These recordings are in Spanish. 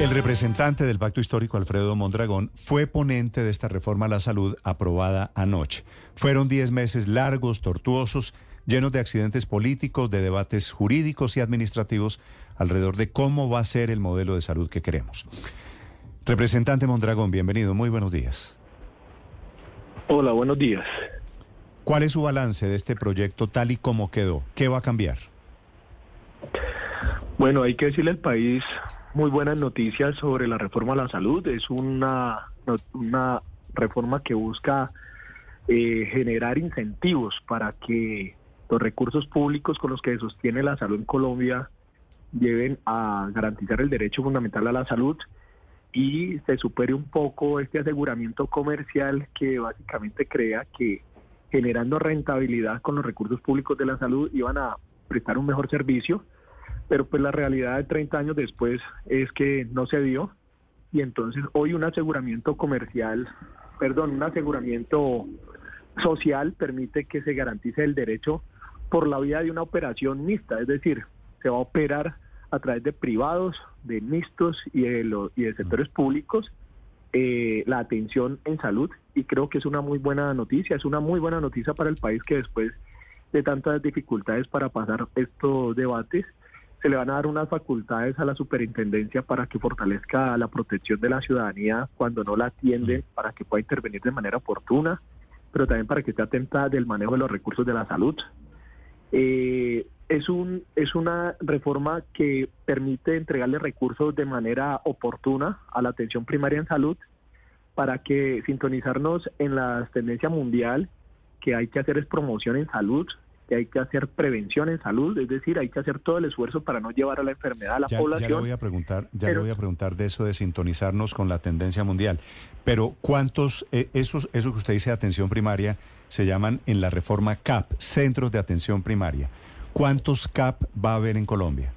El representante del Pacto Histórico, Alfredo Mondragón, fue ponente de esta reforma a la salud aprobada anoche. Fueron diez meses largos, tortuosos, llenos de accidentes políticos, de debates jurídicos y administrativos alrededor de cómo va a ser el modelo de salud que queremos. Representante Mondragón, bienvenido, muy buenos días. Hola, buenos días. ¿Cuál es su balance de este proyecto tal y como quedó? ¿Qué va a cambiar? Bueno, hay que decirle al país muy buenas noticias sobre la reforma a la salud. Es una, una reforma que busca eh, generar incentivos para que los recursos públicos con los que se sostiene la salud en Colombia lleven a garantizar el derecho fundamental a la salud y se supere un poco este aseguramiento comercial que básicamente crea que generando rentabilidad con los recursos públicos de la salud iban a prestar un mejor servicio pero pues la realidad de 30 años después es que no se dio. Y entonces hoy un aseguramiento comercial, perdón, un aseguramiento social permite que se garantice el derecho por la vía de una operación mixta, es decir, se va a operar a través de privados, de mixtos y de, y de sectores públicos eh, la atención en salud. Y creo que es una muy buena noticia, es una muy buena noticia para el país que después de tantas dificultades para pasar estos debates, se le van a dar unas facultades a la superintendencia para que fortalezca la protección de la ciudadanía cuando no la atienden, para que pueda intervenir de manera oportuna, pero también para que esté atenta del manejo de los recursos de la salud. Eh, es, un, es una reforma que permite entregarle recursos de manera oportuna a la atención primaria en salud para que sintonizarnos en la tendencia mundial que hay que hacer es promoción en salud, que hay que hacer prevención en salud, es decir, hay que hacer todo el esfuerzo para no llevar a la enfermedad a la población. Ya le voy a preguntar, ya le voy a preguntar de eso de sintonizarnos con la tendencia mundial. Pero ¿cuántos eh, esos eso que usted dice de atención primaria se llaman en la reforma CAP, Centros de Atención Primaria? ¿Cuántos CAP va a haber en Colombia?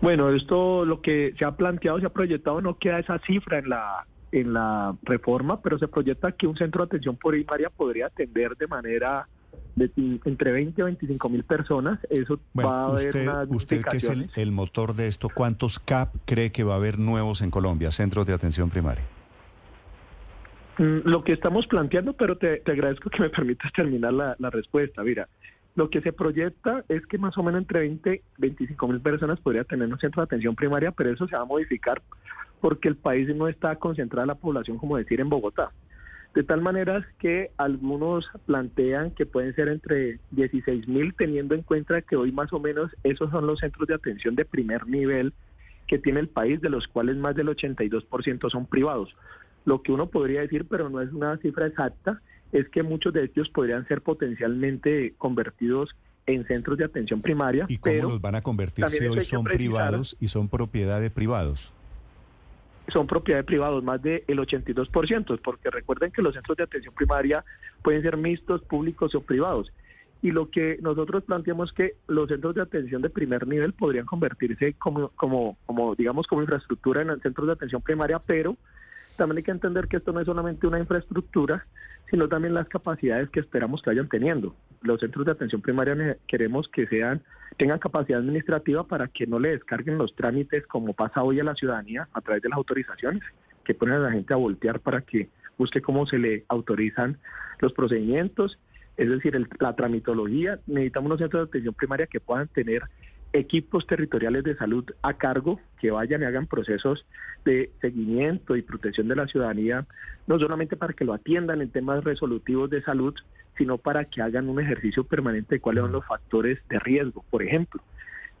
Bueno, esto lo que se ha planteado, se ha proyectado, no queda esa cifra en la en la reforma, pero se proyecta que un centro de atención primaria podría atender de manera de entre 20 a 25 mil personas. Eso va a haber usted, usted que es el, motor de esto, ¿cuántos CAP cree que va a haber nuevos en Colombia, centros de atención primaria? Mm, lo que estamos planteando, pero te, agradezco que me permitas terminar la, la, respuesta. Mira, lo que se proyecta es que más o menos entre 20 y 25 mil personas podría tener un centro de atención primaria, pero eso se va a modificar porque el país no está concentrada la población, como decir, en Bogotá. De tal manera que algunos plantean que pueden ser entre 16 mil, teniendo en cuenta que hoy más o menos esos son los centros de atención de primer nivel que tiene el país, de los cuales más del 82% son privados. Lo que uno podría decir, pero no es una cifra exacta, es que muchos de ellos podrían ser potencialmente convertidos en centros de atención primaria. ¿Y cómo los van a convertir si hoy son privados y son propiedad de privados? Son propiedad de privados, más del 82%, porque recuerden que los centros de atención primaria pueden ser mixtos, públicos o privados. Y lo que nosotros planteamos es que los centros de atención de primer nivel podrían convertirse como, como, como digamos, como infraestructura en centros de atención primaria, pero también hay que entender que esto no es solamente una infraestructura, sino también las capacidades que esperamos que vayan teniendo. Los centros de atención primaria queremos que sean tengan capacidad administrativa para que no le descarguen los trámites como pasa hoy a la ciudadanía a través de las autorizaciones, que ponen a la gente a voltear para que busque cómo se le autorizan los procedimientos, es decir, la tramitología. Necesitamos unos centros de atención primaria que puedan tener equipos territoriales de salud a cargo que vayan y hagan procesos de seguimiento y protección de la ciudadanía, no solamente para que lo atiendan en temas resolutivos de salud, sino para que hagan un ejercicio permanente de cuáles son los factores de riesgo. Por ejemplo,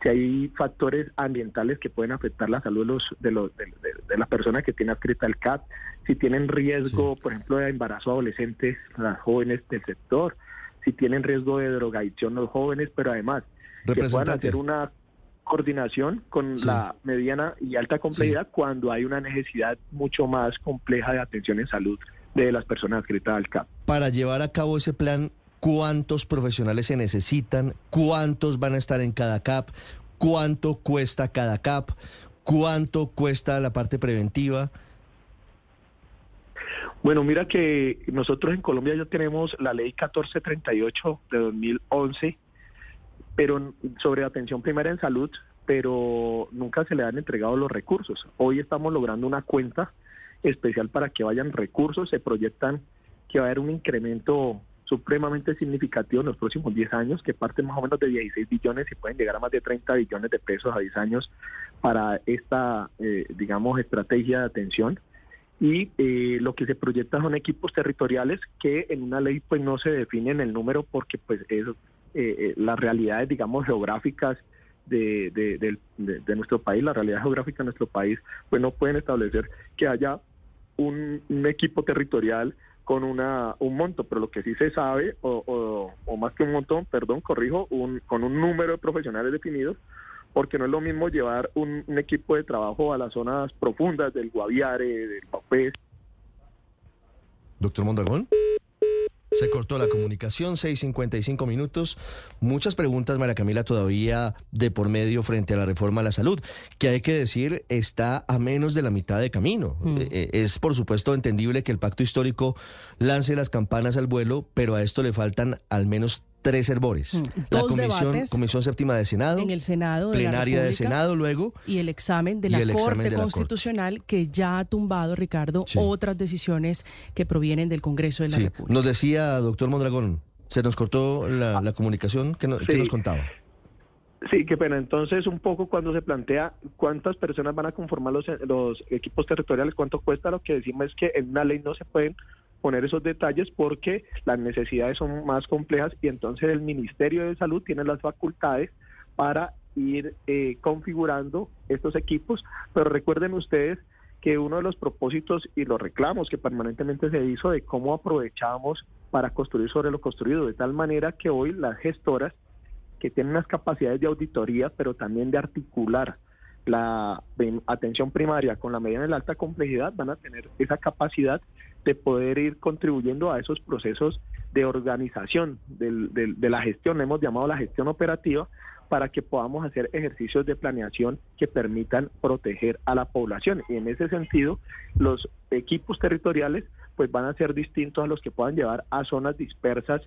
si hay factores ambientales que pueden afectar la salud de, los, de, los, de, la persona que tiene adscrita el CAP, si tienen riesgo, por ejemplo, de embarazo adolescentes, las jóvenes del sector, si tienen riesgo de drogadicción los jóvenes, pero además que puedan hacer una coordinación con Sí. la mediana y alta complejidad cuando hay una necesidad mucho más compleja de atención en salud de las personas adscritas al CAP. Para llevar a cabo ese plan, ¿cuántos profesionales se necesitan? ¿Cuántos van a estar en cada CAP? ¿Cuánto cuesta cada CAP? ¿Cuánto cuesta la parte preventiva? Bueno, mira que nosotros en Colombia ya tenemos la ley 1438 de 2011, pero sobre atención primaria en salud, pero nunca se le han entregado los recursos. Hoy estamos logrando una cuenta especial para que vayan recursos, se proyectan que va a haber un incremento supremamente significativo en los próximos 10 años, que parte más o menos de 16 billones y pueden llegar a más de 30 billones de pesos a 10 años para esta, eh, digamos, estrategia de atención y eh, lo que se proyecta son equipos territoriales que en una ley pues no se definen el número porque pues es, eh, eh, las realidades digamos geográficas de, de, nuestro país, la realidad geográfica de nuestro país pues no pueden establecer que haya un, equipo territorial con una un monto, pero lo que sí se sabe, o, o- más que un montón, perdón, corrijo, un, con un número de profesionales definidos, porque no es lo mismo llevar un, equipo de trabajo a las zonas profundas del Guaviare, del Paupés, Doctor Mondragón. Se cortó la comunicación, 6.55 minutos. Muchas preguntas, María Camila, todavía de por medio frente a la reforma a la salud, que hay que decir está a menos de la mitad de camino. Eh, eh, es, por supuesto, entendible que el pacto histórico lance las campanas al vuelo, pero a esto le faltan al menos tres herbores. Mm, La dos comisión, debates comisión séptima de Senado, en el Senado de la plenaria de Senado luego. y el examen de la Corte de la Corte. Constitucional que ya ha tumbado, Ricardo, Sí. otras decisiones que provienen del Congreso de la Sí. República. Nos decía, doctor Mondragón, se nos cortó la, la comunicación. ¿Qué, no- nos contaba? Sí, qué pena. Entonces, un poco cuando se plantea cuántas personas van a conformar los, los equipos territoriales, cuánto cuesta, lo que decimos es que en una ley no se pueden poner esos detalles porque las necesidades son más complejas y entonces el Ministerio de Salud tiene las facultades para ir eh, configurando estos equipos. Pero recuerden ustedes que uno de los propósitos y los reclamos que permanentemente se hizo de cómo aprovechamos para construir sobre lo construido, de tal manera que hoy las gestoras que tienen unas capacidades de auditoría, pero también de articular la atención primaria con la mediana y la alta complejidad, van a tener esa capacidad de poder ir contribuyendo a esos procesos de organización del- del- de la gestión, hemos llamado la gestión operativa, para que podamos hacer ejercicios de planeación que permitan proteger a la población. Y en ese sentido, los equipos territoriales pues van a ser distintos a los que puedan llevar a zonas dispersas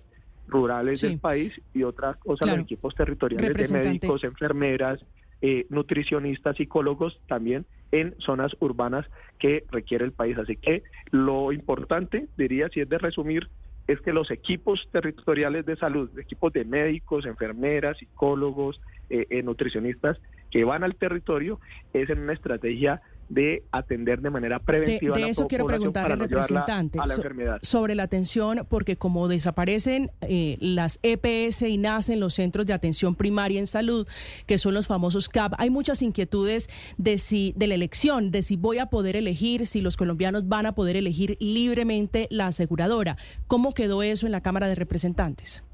rurales Sí. del país y otras cosas Claro. los equipos territoriales de médicos, enfermeras, eh, nutricionistas, psicólogos también en zonas urbanas que requiere el país. Así que lo importante, diría, si es de resumir, es que los equipos territoriales de salud, equipos de médicos, enfermeras, psicólogos, eh, eh, nutricionistas que van al territorio, es en una estrategia de atender de manera De, preventiva a de la eso quiero población preguntarle al representante a la so- enfermedad. sobre la atención, porque como desaparecen eh, las EPS y nacen los centros de atención primaria en salud, que son los famosos CAP, hay muchas inquietudes de si de la elección, de si voy a poder elegir, si los colombianos van a poder elegir libremente la aseguradora. ¿Cómo quedó eso en la Cámara de Representantes?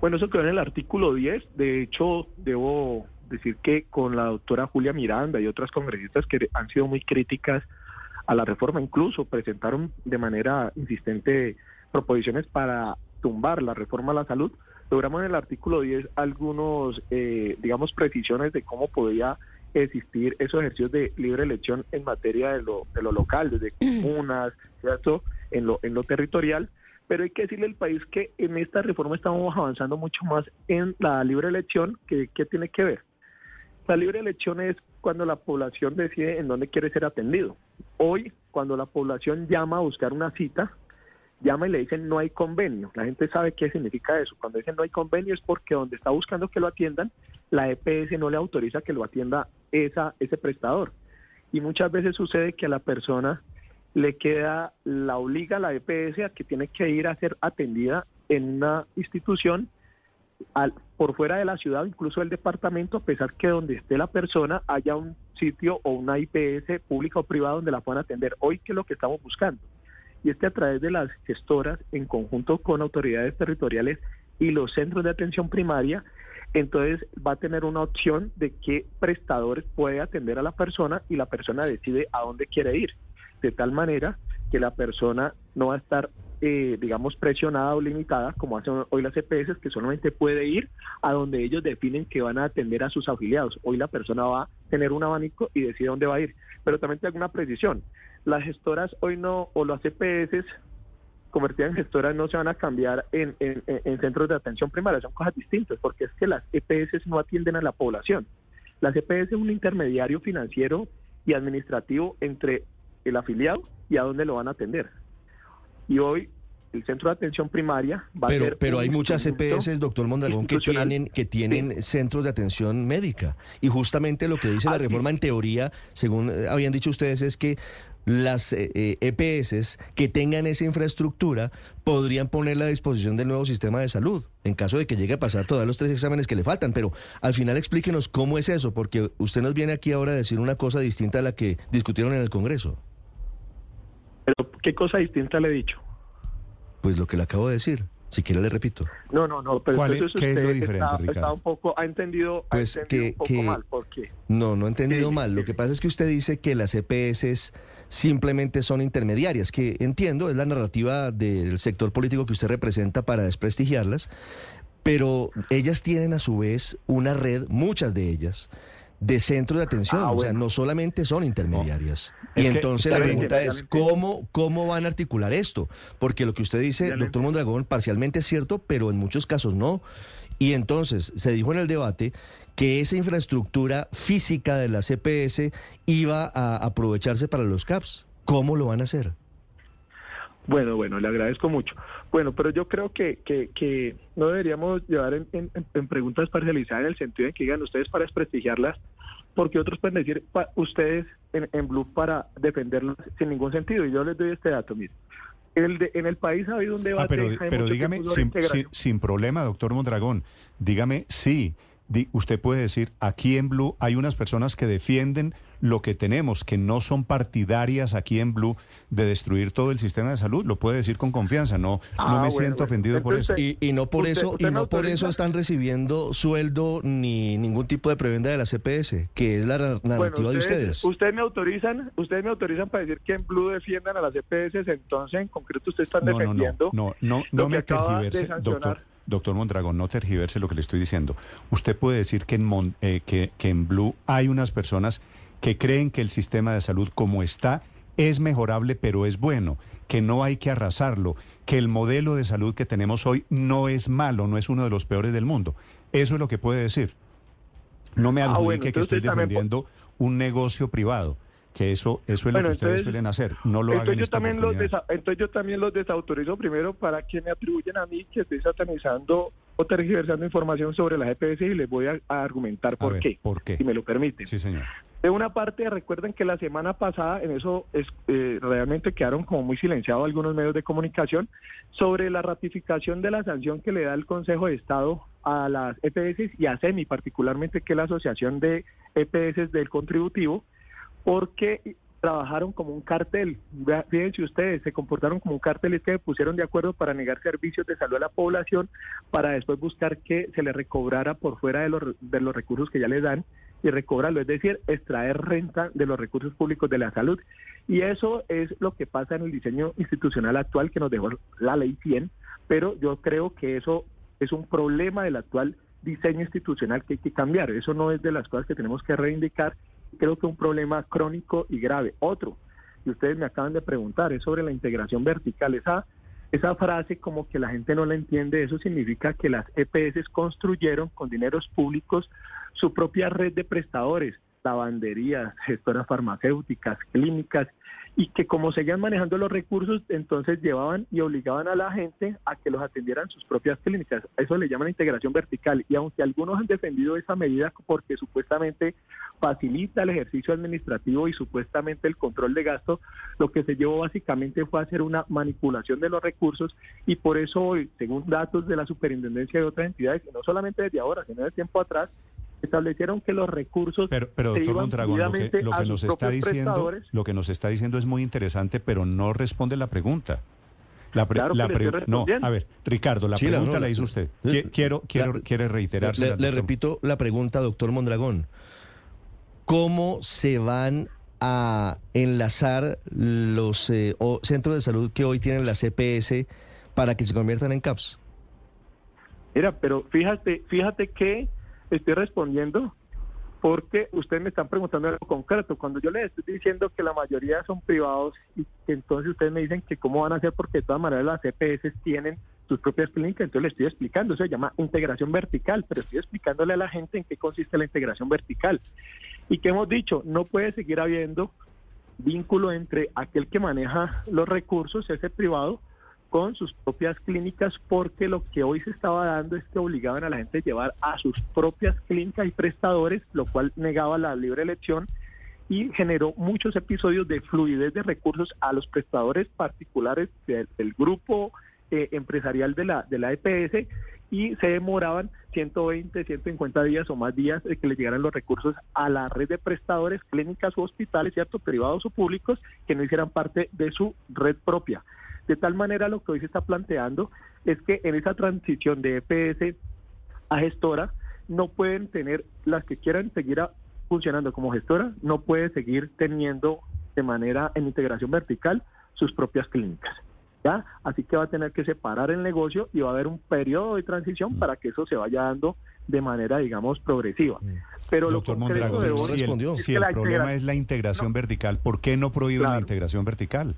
Bueno, eso quedó en el artículo 10. De hecho, debo decir que con la doctora Julia Miranda y otras congresistas que han sido muy críticas a la reforma, incluso presentaron de manera insistente proposiciones para tumbar la reforma a la salud, logramos en el artículo 10 algunos, eh, digamos, precisiones de cómo podía existir esos ejercicios de libre elección en materia de lo, de lo local, desde comunas, ¿cierto? En lo, en lo territorial. Pero hay que decirle al país que en esta reforma estamos avanzando mucho más en la libre elección, que, que tiene que ver. La libre elección es cuando la población decide en dónde quiere ser atendido. Hoy, cuando la población llama a buscar una cita, llama y le dicen no hay convenio. La gente sabe qué significa eso. Cuando dicen no hay convenio es porque donde está buscando que lo atiendan, la EPS no le autoriza que lo atienda esa, ese prestador. Y muchas veces sucede que a la persona le queda, la obliga a la EPS a que tiene que ir a ser atendida en una institución al, por fuera de la ciudad, incluso del departamento, a pesar que donde esté la persona haya un sitio o una IPS pública o privada donde la puedan atender. Hoy, ¿qué es lo que estamos buscando? Y es que a través de las gestoras, en conjunto con autoridades territoriales, y los centros de atención primaria, entonces va a tener una opción de qué prestadores puede atender a la persona y la persona decide a dónde quiere ir, de tal manera que la persona no va a estar, eh, digamos, presionada o limitada, como hacen hoy las EPS, que solamente puede ir a donde ellos definen que van a atender a sus afiliados. Hoy la persona va a tener un abanico y decide dónde va a ir. Pero también tengo una precisión. Las gestoras hoy no, o las EPS convertidas en gestoras no se van a cambiar en, en- en centros de atención primaria, son cosas distintas, porque es que las EPS no atienden a la población. Las EPS es un intermediario financiero y administrativo entre el afiliado y a dónde lo van a atender. Y hoy el centro de atención primaria va a Pero, ser pero hay muchas EPS, doctor Mondragón, que tienen, que tienen centros de atención médica. Y justamente lo que dice la sí. reforma en teoría, según eh, habían dicho ustedes, es que las eh, eh, EPS que tengan esa infraestructura podrían ponerla a disposición del nuevo sistema de salud, en caso de que llegue a pasar todos los tres exámenes que le faltan. Pero al final explíquenos cómo es eso, porque usted nos viene aquí ahora a decir una cosa distinta a la que discutieron en el Congreso. Pero, ¿qué cosa distinta le he dicho? Pues lo que le acabo de decir. Si quiere le repito. No, no, no, pero ¿Cuál es- entonces qué es lo usted diferente, está, Ricardo? está un poco, ha entendido, ha Pues entendido que- un poco que- mal, porque No, no he entendido Sí, mal. Lo sí. que pasa es que usted dice que las EPS simplemente son intermediarias, que entiendo, es la narrativa del sector político que usted representa para desprestigiarlas, pero ellas tienen a su vez una red, muchas de ellas, de centros de atención, Ah, o sea, bueno. no solamente son intermediarias. Y entonces la pregunta es. ¿cómo, ¿cómo van a articular esto? Porque lo que usted dice, doctor Mondragón, parcialmente es cierto, pero en muchos casos no. Y entonces se dijo en el debate que esa infraestructura física de la CPS iba a aprovecharse para los CAPS. ¿Cómo lo van a hacer? Bueno, bueno, le agradezco mucho. Bueno, pero yo creo que, que, que no deberíamos llevar en, en- en preguntas parcializadas en el sentido de que digan ustedes para desprestigiarlas, porque otros pueden decir pa- ustedes en, en Blue para defenderlas sin ningún sentido. Y yo les doy este dato, mire. En el, de- en el país ha habido un debate. Ah, pero, pero dígame, sin, sin, integración. sin problema, doctor Mondragón, dígame, sí, usted puede decir, aquí en Blue hay unas personas que defienden lo que tenemos, que no son partidarias aquí en Blue de destruir todo el sistema de salud, lo puede decir con confianza, no, Ah, no me bueno, siento bueno. ofendido por eso. Y, y no por ¿Usted- eso, usted y me no por eso están recibiendo sueldo ni ningún tipo de prebenda de la CPS, que es la ra- narrativa de ustedes. Ustedes me autorizan, ustedes me autorizan para decir que en Blue defiendan a las EPS, entonces en concreto ustedes están No, no, no, defendiendo. no, no, no me tergiverse, doctor, doctor Mondragón, no tergiverse lo que le estoy diciendo. Usted puede decir que en, Mon- eh, que, que en Blue hay unas personas que creen que el sistema de salud como está es mejorable, pero es bueno, que no hay que arrasarlo, que el modelo de salud que tenemos hoy no es malo, no es uno de los peores del mundo. Eso es lo que puede decir. No me Ah, adjudique bueno, que estoy también defendiendo un negocio privado, que eso, eso es lo que ustedes suelen hacer. No lo hagan entonces, en yo esta también los entonces yo también los desautorizo primero para que me atribuyen a mí que estoy satanizando o tergiversando información sobre las EPS y les voy a, a argumentar A por ver, qué, ¿Por qué? si me lo permiten. Sí, señor. De una parte, recuerden que la semana pasada, en eso es, eh, realmente quedaron como muy silenciados algunos medios de comunicación, sobre la ratificación de la sanción que le da el Consejo de Estado a las EPS y a CEMI, particularmente que es la Asociación de EPS del Contributivo, porque trabajaron como un cartel. Fíjense ustedes, se comportaron como un cartel, es que se pusieron de acuerdo para negar servicios de salud a la población, para después buscar que se le recobrara por fuera de los, de los recursos que ya les dan y recobrarlo, es decir, extraer renta de los recursos públicos de la salud. Y eso es lo que pasa en el diseño institucional actual que nos dejó la ley 100, pero yo creo que eso es un problema del actual diseño institucional que hay que cambiar. Eso no es de las cosas que tenemos que reivindicar. Creo que un problema crónico y grave. Otro, y ustedes me acaban de preguntar, es sobre la integración vertical. Esa, esa frase como que la gente no la entiende, eso significa que las EPS construyeron con dineros públicos su propia red de prestadores, lavanderías, gestoras farmacéuticas, clínicas, y que como seguían manejando los recursos, entonces llevaban y obligaban a la gente a que los atendieran sus propias clínicas. Eso le llaman integración vertical. Y aunque algunos han defendido esa medida porque supuestamente facilita el ejercicio administrativo y supuestamente el control de gasto, lo que se llevó básicamente fue hacer una manipulación de los recursos y por eso hoy, según datos de la superintendencia de otras entidades, no solamente desde ahora, sino de tiempo atrás, establecieron que los recursos Pero, pero se doctor iban Mondragón, lo que, lo nos está diciendo, lo que nos está diciendo es muy interesante, pero no responde la pregunta. La pre- Claro la pre- no, a ver, Ricardo, la Sí, la- pregunta no, la, hizo usted. Quiero, quiero, la- quiere reiterársela, Le, le repito la pregunta, doctor Mondragón. ¿Cómo se van a enlazar los eh, o- centros de salud que hoy tienen la CPS para que se conviertan en CAPS? Mira, pero fíjate, fíjate que estoy respondiendo porque ustedes me están preguntando algo concreto. Cuando yo les estoy diciendo que la mayoría son privados y que entonces ustedes me dicen que cómo van a hacer porque de todas maneras las EPS tienen sus propias clínicas, entonces les estoy explicando, eso se llama integración vertical, pero estoy explicándole a la gente en qué consiste la integración vertical. Y que hemos dicho, no puede seguir habiendo vínculo entre aquel que maneja los recursos, ese privado, con sus propias clínicas, porque lo que hoy se estaba dando es que obligaban a la gente a llevar a sus propias clínicas y prestadores, lo cual negaba la libre elección y generó muchos episodios de fluidez de recursos a los prestadores particulares del, grupo eh, empresarial de la, de la EPS y se demoraban 120, 150 días o más días de que le llegaran los recursos a la red de prestadores, clínicas u hospitales, ¿cierto? privados o públicos, que no hicieran parte de su red propia. De tal manera lo que hoy se está planteando es que en esa transición de EPS a gestora no pueden tener, las que quieran seguir a- funcionando como gestora, no puede seguir teniendo de manera en integración vertical sus propias clínicas. ¿ya? Así que va a tener que separar el negocio y va a haber un periodo de transición para que eso se vaya dando de manera, digamos, progresiva. Pero Doctor lo Mondragón, de si respondió. el, es si el problema es la integración vertical, ¿por qué no prohíben la integración vertical?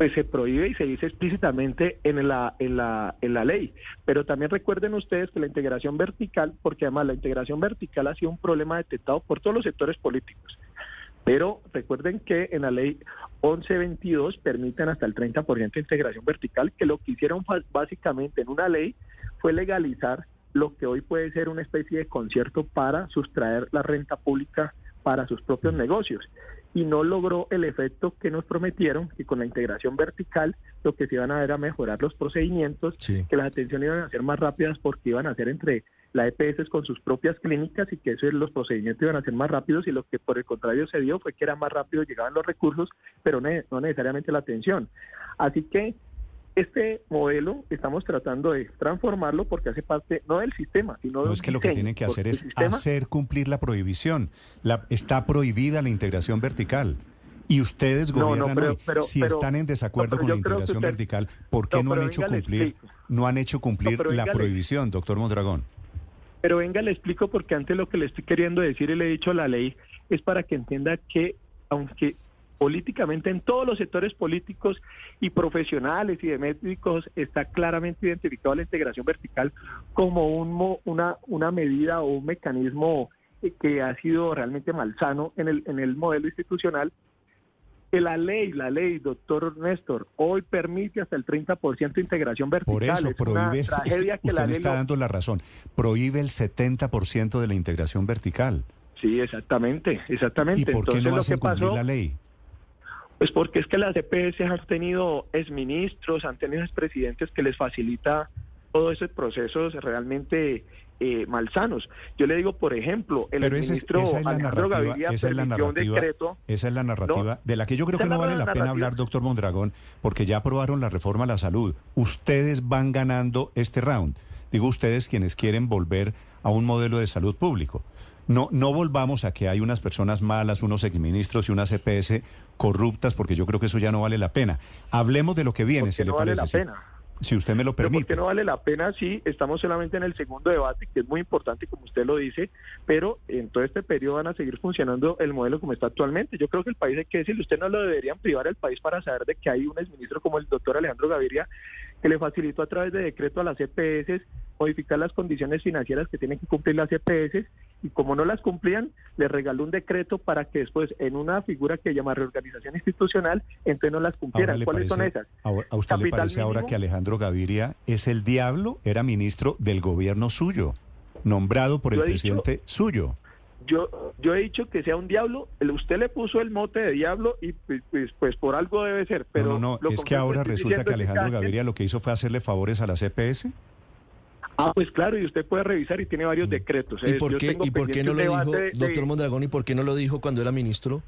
Pues se prohíbe y se dice explícitamente en la, en la, en la ley. Pero también recuerden ustedes que la integración vertical, porque además la integración vertical ha sido un problema detectado por todos los sectores políticos. Pero recuerden que en la ley 1122 permiten hasta el 30% de integración vertical, que lo que hicieron básicamente en una ley fue legalizar lo que hoy puede ser una especie de concierto para sustraer la renta pública para sus propios negocios. Y no logró el efecto que nos prometieron, que con la integración vertical lo que se iban a ver a mejorar los procedimientos, Sí. que las atenciones iban a ser más rápidas porque iban a ser entre la EPS con sus propias clínicas y que eso los procedimientos iban a ser más rápidos y lo que por el contrario se dio fue que era más rápido, llegaban los recursos, pero no necesariamente la atención. Así que este modelo estamos tratando de transformarlo porque hace parte no del sistema, sino No de es un que lo que tienen que hacer es sistema- hacer cumplir la prohibición. La, está prohibida la integración vertical. Y ustedes No, no, gobiernan pero- hoy. pero- si pero- están en desacuerdo no, con la integración usted- vertical, ¿por qué No, no, han hecho cumplir, no han hecho cumplir la prohibición, doctor Mondragón? Pero venga, le explico porque antes lo que le estoy queriendo decir y le he dicho a la ley es para que entienda que aunque políticamente en todos los sectores políticos y profesionales y de médicos está claramente identificado la integración vertical como un, una, una medida o un mecanismo eh, que ha sido realmente malsano en el, en el modelo institucional, que la ley, la ley, doctor Néstor, hoy permite hasta el 30% de integración vertical. Por eso es prohíbe, una es que tragedia que, usted la me ley está lo- dando la razón, prohíbe el 70% de la integración vertical. Sí, exactamente, exactamente. ¿Y por qué Entonces no lo hacen cumplir la ley? Pues porque es que las EPS han tenido exministros, han tenido expresidentes que les facilita todos esos procesos realmente eh, malsanos. Yo le digo, por ejemplo, el Pero esa es, ministro esa es Alejandro Gaviria esa es la narrativa, decreto. esa es la narrativa de la que yo creo que no la vale la pena hablar, doctor Mondragón, porque ya aprobaron la reforma a la salud. Ustedes van ganando este round. Digo ustedes quienes quieren volver a un modelo de salud público. No, no volvamos a que hay unas personas malas, unos exministros y unas EPS corruptas, porque yo creo que eso ya no vale la pena. Hablemos de lo que viene, si le no vale parece. la pena. Si usted me lo permite. porque no vale la pena si estamos solamente en el segundo debate, que es muy importante, como usted lo dice, pero en todo este periodo van a seguir funcionando el modelo como está actualmente. Yo creo que el país hay que decirle, usted no lo deberían privar el país para saber de que hay un exministro como el doctor Alejandro Gaviria que le facilitó a través de decreto a las EPS modificar las condiciones financieras que tienen que cumplir las EPS y como no las cumplían, le regaló un decreto para que después en una figura que llama reorganización institucional, entonces no las cumplieran. le ¿Cuáles son esas? ahora- ¿A usted le parece ahora que Alejandro Gaviria es el diablo? Era ministro del gobierno suyo, nombrado por el dicho- presidente suyo. Yo, yo he dicho que sea un diablo, el- usted le puso el mote de diablo y pues, pues, pues por algo debe ser. Pero no, no, no, lo es que ahora resulta que Alejandro cada quien- Gaviria lo que hizo fue hacerle favores a la CPS. Ah, pues claro, y usted puede revisar y tiene varios decretos. Mm. ¿Y Eh, por yo qué, tengo y por qué no lo dijo, de- doctor Mondragón, y por qué no lo dijo cuando era ministro?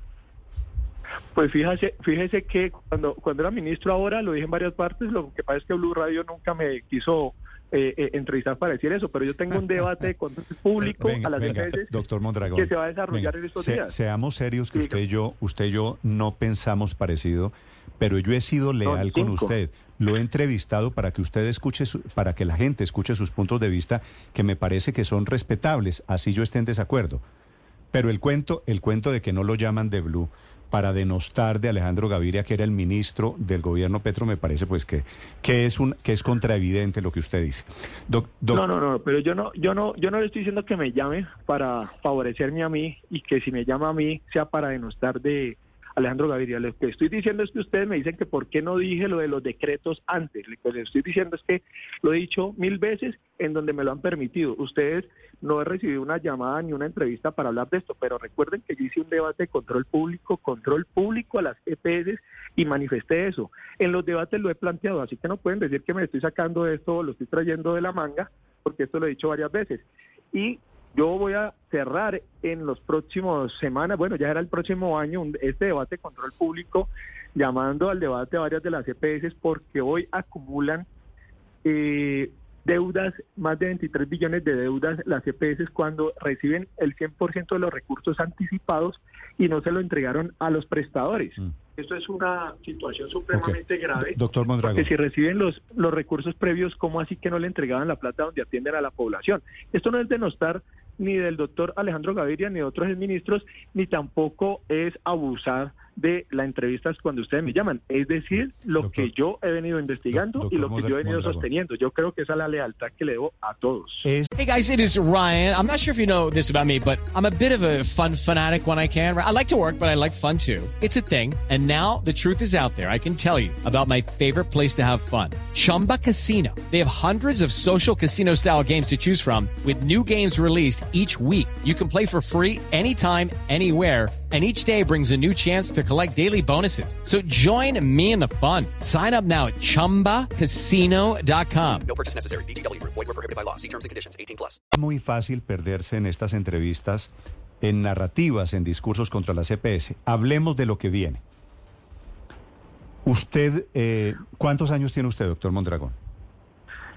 Pues fíjese, fíjese que cuando, cuando era ministro ahora, lo dije en varias partes, lo que pasa es que Blue Radio nunca me quiso eh, eh, entrevistar para decir eso, pero yo tengo un debate con el público Venga, a las venga, veces doctor Mondragón. que se va a desarrollar venga, en estos se- días. Seamos serios que usted y yo, usted y yo no pensamos parecido, pero yo he sido leal con usted. Lo he entrevistado para que usted escuche, su- para que la gente escuche sus puntos de vista, que me parece que son respetables, así yo esté en desacuerdo. Pero el cuento, el cuento de que no lo llaman de Blue para denostar de Alejandro Gaviria, que era el ministro del gobierno Petro, me parece pues que, que es un que es contraevidente lo que usted dice. No, no, no, pero yo no, yo no, yo no le estoy diciendo que me llame para favorecerme a mí y que si me llama a mí sea para denostar de Alejandro Gaviria. Lo que estoy diciendo es que ustedes me dicen que por qué no dije lo de los decretos antes. Lo que les estoy diciendo es que lo he dicho mil veces en donde me lo han permitido. Ustedes no he recibido una llamada ni una entrevista para hablar de esto, pero recuerden que yo hice un debate de control público, control público a las EPS y manifesté eso. En los debates lo he planteado, así que no pueden decir que me estoy sacando esto o lo estoy trayendo de la manga, porque esto lo he dicho varias veces. Y yo voy a cerrar en los próximos semanas, bueno, ya era el próximo año, un- este debate de control público, llamando al debate a varias de las EPS porque hoy acumulan eh, deudas, más de 23 billones de deudas las EPS cuando reciben el 100% de los recursos anticipados y no se lo entregaron a los prestadores. Mm. Esto es una situación supremamente grave. Doctor Mondragón. Porque si reciben los, los recursos previos, ¿cómo así que no le entregaban la plata donde atienden a la población? Esto no es denostar ni del doctor Alejandro Gaviria ni de otros ministros, ni tampoco es abusar de las entrevistas cuando ustedes me llaman. Es decir, lo Doctor- que yo he venido investigando Doc- y lo que yo he venido Mondragón. sosteniendo. Yo creo que esa es la lealtad que le debo a todos. Hey guys, it is Ryan. I'm not sure if you know this about me, but I'm a bit of a fun fanatic when I can. I like to work, but I like fun too. It's a thing. And now the truth is out there. I can tell you about my favorite place to have fun. Chumba Casino. They have hundreds of social casino style games to choose from with new games released each week. You can play for free anytime, anywhere. And each day brings a new chance to collect daily bonuses. So join me in the fun. Sign up now at chumbacasino.com. No purchase necessary. VGW Group. Void were prohibited by law. See terms and conditions. 18 plus. muy fácil perderse en estas entrevistas, en narrativas, en discursos contra la CPS. Hablemos de lo que viene. Usted, eh, ¿cuántos años tiene usted, doctor Mondragón?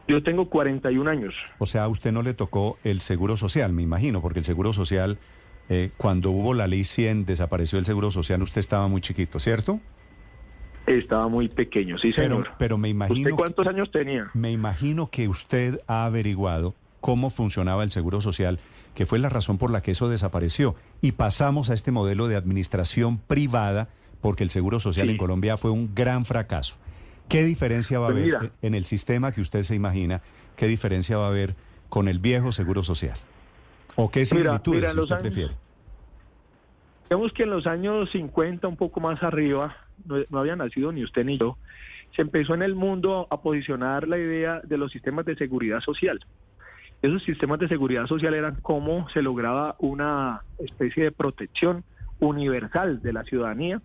Yo tengo 41 años. O sea, a usted no le tocó el seguro social, me imagino, porque el seguro social, eh, cuando hubo la ley 100, desapareció el seguro social, usted estaba muy chiquito, ¿cierto? Estaba muy pequeño, sí, señor. pero me imagino... ¿Usted cuántos años tenía? Me imagino que usted ha averiguado cómo funcionaba el Seguro Social, que fue la razón por la que eso desapareció. Y pasamos a este modelo de administración privada, porque el Seguro Social Sí. en Colombia fue un gran fracaso. ¿Qué diferencia va a Pues haber mira. en el sistema que usted se imagina? ¿Qué diferencia va a haber con el viejo Seguro Social? ¿O qué Mira, similitudes, mira, los usted años- prefiere? Vemos que en los años 50, un poco más arriba, no, no había nacido ni usted ni yo, se empezó en el mundo a posicionar la idea de los sistemas de seguridad social. Esos sistemas de seguridad social eran cómo se lograba una especie de protección universal de la ciudadanía.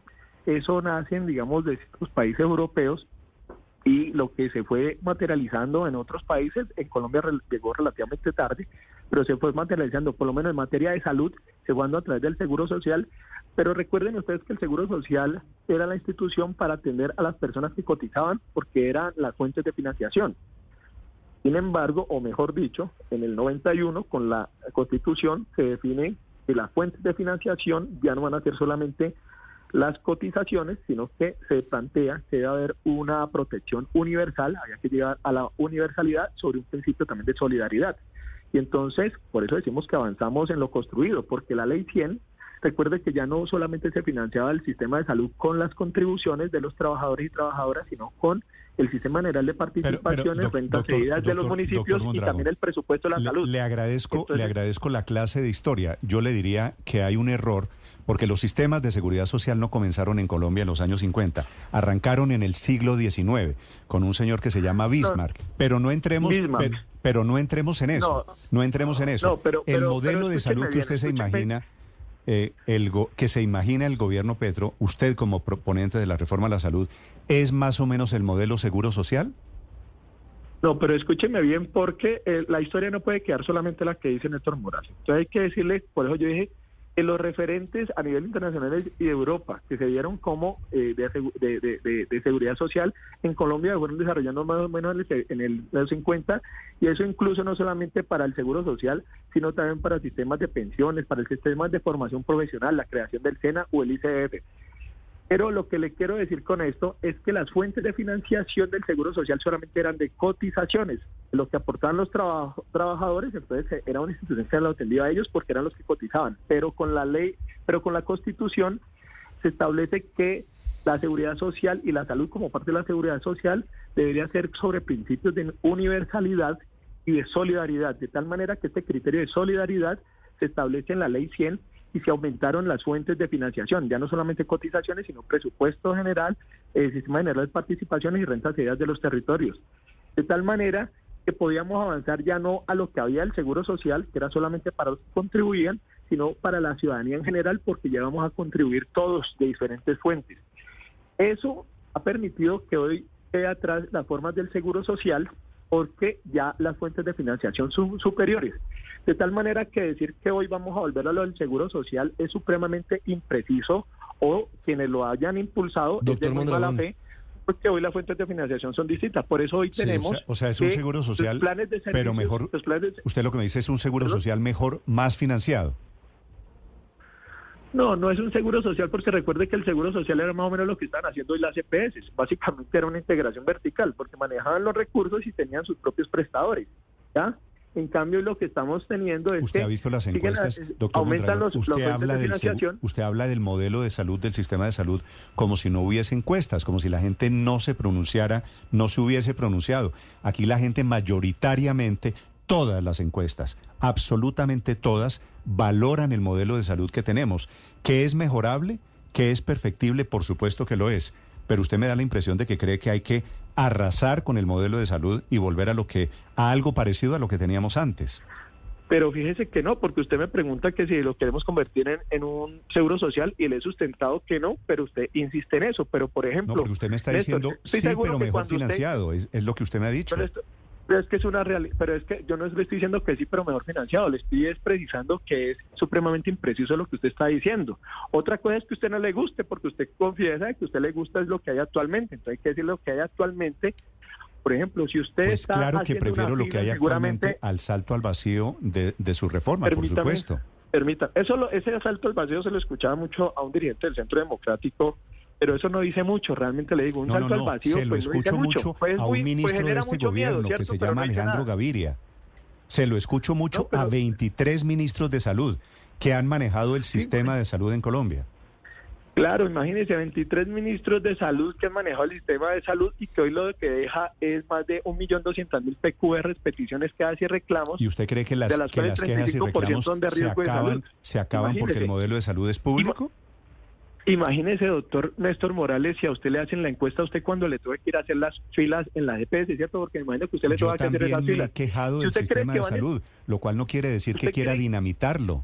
Eso nace, digamos, de ciertos países europeos y lo que se fue materializando en otros países, en Colombia llegó relativamente tarde, pero se fue materializando, por lo menos en materia de salud, se fue a través del Seguro Social, pero recuerden ustedes que el Seguro Social era la institución para atender a las personas que cotizaban porque eran las fuentes de financiación. Sin embargo, o mejor dicho, en el 91 con la Constitución se define que las fuentes de financiación ya no van a ser solamente las cotizaciones, sino que se plantea que debe haber una protección universal, había que llegar a la universalidad sobre un principio también de solidaridad. Y entonces, por eso decimos que avanzamos en lo construido, porque la ley 100, recuerde que ya no solamente se financiaba el sistema de salud con las contribuciones de los trabajadores y trabajadoras, sino con el sistema general de participaciones, doc- rentas doctor- de los municipios y también el presupuesto de la Le- salud. Le, agradezco, le agradezco la clase de historia. Yo le diría que hay un error porque los sistemas de seguridad social no comenzaron en Colombia en los años 50, arrancaron en el siglo XIX con un señor que se llama Bismarck. pero no entremos, Bismarck. pe- pero, no entremos en eso. No, No. entremos en eso. No, pero- el pero- modelo pero de salud que bien, usted se imagina, eh, el go- que se imagina el gobierno Petro, usted como proponente de la reforma a la salud, es más o menos el modelo seguro social. No, pero escúcheme bien porque eh, la historia no puede quedar solamente la que dice Néstor Morales. Entonces hay que decirle, por eso yo dije En los referentes a nivel internacional y de Europa, que se dieron como eh, de, de- de- de- de seguridad social, en Colombia fueron desarrollando más o menos en el, en el- los 50, y eso incluso no solamente para el seguro social, sino también para sistemas de pensiones, para el sistema de formación profesional, la creación del SENA o el ICF. Pero lo que le quiero decir con esto es que las fuentes de financiación del Seguro Social solamente eran de cotizaciones, lo que aportaban los trabajadores, entonces eh, era una institución que lo atendía a ellos porque eran los que cotizaban. Pero con la ley, pero con la Constitución se establece que la seguridad social y la salud como parte de la seguridad social debería ser sobre principios de universalidad y de solidaridad, de tal manera que este criterio de solidaridad se establece en la ley 100 y se aumentaron las fuentes de financiación, ya no solamente cotizaciones, sino presupuesto general, el sistema general de participaciones y rentas cedidas de los territorios. De tal manera que podíamos avanzar ya no a lo que había el seguro social, que era solamente para los que contribuían, sino para la ciudadanía en general, porque ya vamos a contribuir todos de diferentes fuentes. Eso ha permitido que hoy quede atrás las formas del seguro social porque ya las fuentes de financiación son superiores. De tal manera que decir que hoy vamos a volver a lo del seguro social es supremamente impreciso o quienes lo hayan impulsado es de Doctor muy mala fe porque hoy las fuentes de financiación son distintas. Por eso hoy Sí, o tenemos... sea- o sea, es un seguro social, planes de pero servicios- mejor- los planes de- Usted lo que me dice es un seguro social mejor, más financiado. No, no es un seguro social porque recuerde que el seguro social era más o menos lo que están haciendo hoy las EPS. Básicamente era una integración vertical porque manejaban los recursos y tenían sus propios prestadores. ¿ya? En cambio, lo que estamos teniendo es Usted que ha visto las encuestas, a- doctor aumentan los, los Usted fuentes habla, de del usted habla del modelo de salud, del sistema de salud, como si no hubiese encuestas, como si la gente no se pronunciara, no se hubiese pronunciado. Aquí la gente mayoritariamente, todas las encuestas, absolutamente todas, valoran el modelo de salud que tenemos. ¿Que es mejorable? ¿Que es perfectible? Por supuesto que lo es. Pero usted me da la impresión de que cree que hay que arrasar con el modelo de salud y volver a lo que a algo parecido a lo que teníamos antes. Pero fíjese que no, porque usted me pregunta que si lo queremos convertir en, en un seguro social y le he sustentado que no, pero usted insiste en eso. Pero, por ejemplo... No, porque usted me está Néstor, diciendo, sí, pero mejor usted- financiado, es, es lo que usted me ha dicho. Pero, esto- pero es que es una realidad, pero es que yo no le estoy diciendo que sí, pero mejor financiado, le estoy es precisando que es supremamente impreciso lo que usted está diciendo. Otra cosa es que a usted no le guste, porque usted confiesa de que a usted le gusta es lo que hay actualmente, entonces hay que decir lo que hay actualmente. Por ejemplo, si usted Pues está claro que prefiero lo que hay actualmente al salto al vacío de, de su reforma, por supuesto. Permita, eso lo- ese asalto al vacío se lo escuchaba mucho a un dirigente del Centro Democrático, pero eso no dice mucho, realmente le digo, un No, salto no, al vacío se lo pues no dice escucho mucho Pues a muy- un pues ministro de este miedo, gobierno que se Pero llama Alejandro. Gaviria. Se lo escucho mucho pero- a 23 ministros de salud que han manejado el sistema de salud en Colombia. Claro, imagínense, 23 ministros de salud que han manejado el sistema de salud y que hoy lo que deja es más de 1.200.000 PQRs, peticiones, quedas y reclamos. ¿Y usted cree que las, de las que las quejas y 35% reclamos se acaban, se acaban porque el modelo de salud es público? Imagínese, doctor Néstor Morales, si a usted le hacen la encuesta, a usted cuando le tuve que ir a hacer las filas en la EPS, ¿cierto? Porque imagino que usted le Yo tuvo que hacer también esas me he filas. quejado Si del sistema de salud, lo cual no quiere decir que ¿Usted quiera cree- dinamitarlo.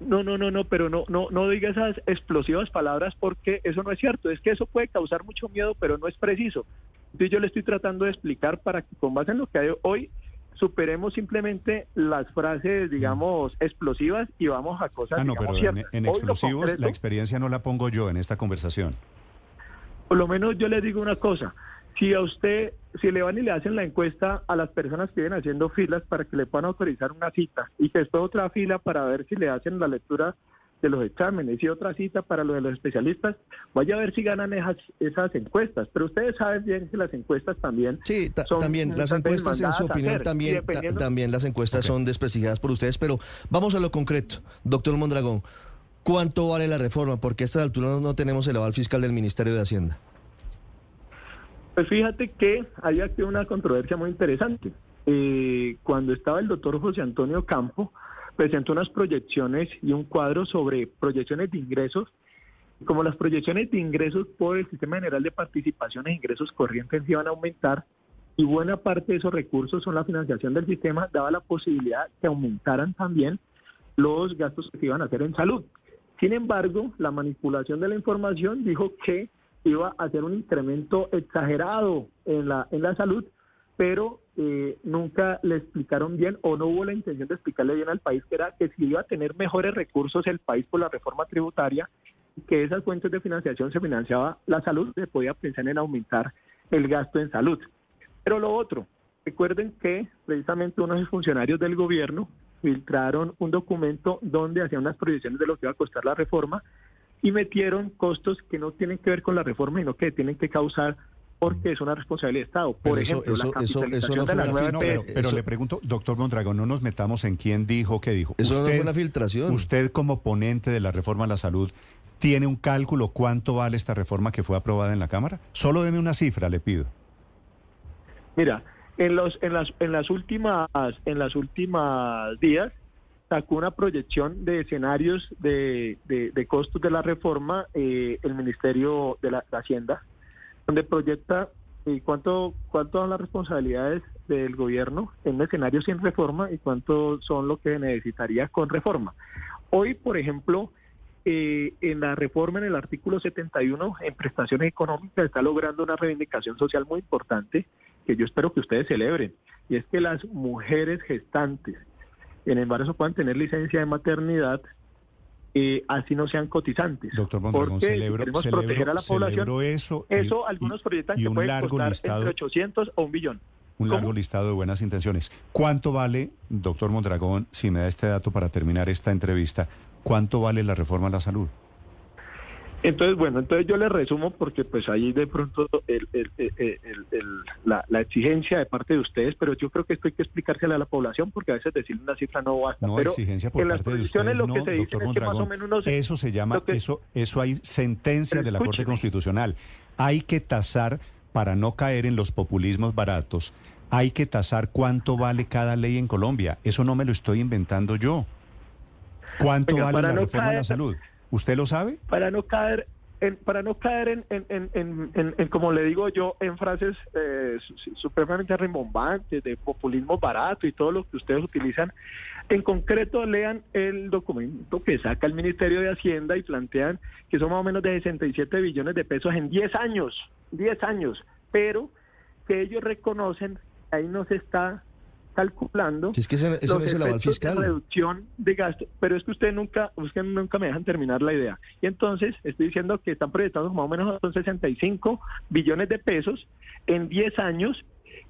No, no, no, no, pero no, no, no diga esas explosivas palabras porque eso no es cierto. Es que eso puede causar mucho miedo, pero no es preciso. Entonces yo le estoy tratando de explicar para que con base en lo que hay hoy superemos simplemente las frases, digamos, explosivas y vamos a cosas, Ah, no, digamos, pero en, en explosivos concreto, la experiencia no la pongo yo en esta conversación. por lo menos yo le digo una cosa. Si a usted, si le van y le hacen la encuesta a las personas que vienen haciendo filas para que le puedan autorizar una cita y que después otra fila para ver si le hacen la lectura de los exámenes y otra cita para lo de los especialistas, vaya a ver si ganan esas, esas encuestas. Pero ustedes saben bien que las encuestas también Sí, ta- son también las encuestas, en su opinión, también, dependiendo- también las encuestas son desprestigiadas por ustedes, pero vamos a lo concreto. Doctor Mondragón, ¿cuánto vale la reforma? Porque a esta altura no, no tenemos el aval fiscal del Ministerio de Hacienda. Pues fíjate que hay aquí una controversia muy interesante. Eh, cuando estaba el doctor José Antonio Campo, presentó unas proyecciones y un cuadro sobre proyecciones de ingresos. Como las proyecciones de ingresos por el Sistema General de Participaciones e Ingresos Corrientes iban a aumentar y buena parte de esos recursos son la financiación del sistema, daba la posibilidad que aumentaran también los gastos que se iban a hacer en salud. Sin embargo, la manipulación de la información dijo que iba a hacer un incremento exagerado en la, en la salud, pero eh, nunca le explicaron bien o no hubo la intención de explicarle bien al país que era que si iba a tener mejores recursos el país por la reforma tributaria, que esas fuentes de financiación se financiaba la salud, se podía pensar en aumentar el gasto en salud. Pero lo otro, recuerden que precisamente unos funcionarios del gobierno filtraron un documento donde hacían unas proyecciones de lo que iba a costar la reforma y metieron costos que no tienen que ver con la reforma, sino que tienen que causar porque es una responsabilidad de Estado. Por Pero ejemplo, eso- la eso- eso capitalización no de fue la nueva No, pero, le pregunto, doctor Mondragón, no nos metamos en quién dijo qué dijo. Eso no fue una filtración. Usted como ponente de la reforma a la salud, ¿tiene un cálculo cuánto vale esta reforma que fue aprobada en la Cámara? Solo deme una cifra, le pido. Mira, en los en las en las últimas en las últimas días sacó una proyección de escenarios de, de- de costos de la reforma eh, el Ministerio de la de Hacienda, donde proyecta eh, cuánto cuánto son las responsabilidades del gobierno en un escenario sin reforma y cuánto son lo que necesitaría con reforma. Hoy, por ejemplo, eh, en la reforma en el artículo 71 en prestaciones económicas está logrando una reivindicación social muy importante que yo espero que ustedes celebren y es que las mujeres gestantes en embarazo puedan tener licencia de maternidad eh, así no sean cotizantes. Doctor Mondragón, celebro, queremos celebro- proteger a la población, eso. eso y- algunos proyectan y que un puede largo costar listado, entre 800 o un billón. un largo ¿Cómo? listado de buenas intenciones. ¿Cuánto vale, doctor Mondragón, si me da este dato para terminar esta entrevista, cuánto vale la reforma a la salud? Entonces, bueno, entonces yo le resumo porque pues ahí de pronto el- el- el- el- el- la, la exigencia de parte de ustedes, pero yo creo que esto hay que explicársela a la población porque a veces decirle una cifra no basta. No, pero exigencia por en las parte de ustedes, lo no, que se doctor es que más o Mondragón. menos Eso se llama, que- eso, eso hay sentencias Pero de la Corte. Constitucional. Hay que tasar, para no caer en los populismos baratos, hay que tasar cuánto vale cada ley en Colombia. Eso no me lo estoy inventando yo. ¿Cuánto Oiga, vale la no reforma a la salud? ¿Usted lo sabe? para no caer en, para no caer en, en, en, en- como le digo yo, en frases eh, su- supremamente rimbombantes, de populismo barato y todo lo que ustedes utilizan. En concreto, lean el documento que saca el Ministerio de Hacienda y plantean que son más o menos de 67 billones de pesos en 10 años, 10 años, pero que ellos reconocen que ahí no se está calculando Si es que los efectos fiscal. de reducción de gasto, pero es que usted nunca, usted nunca me dejan terminar la idea. Y entonces estoy diciendo que están proyectados más o menos son 65 billones de pesos en 10 años,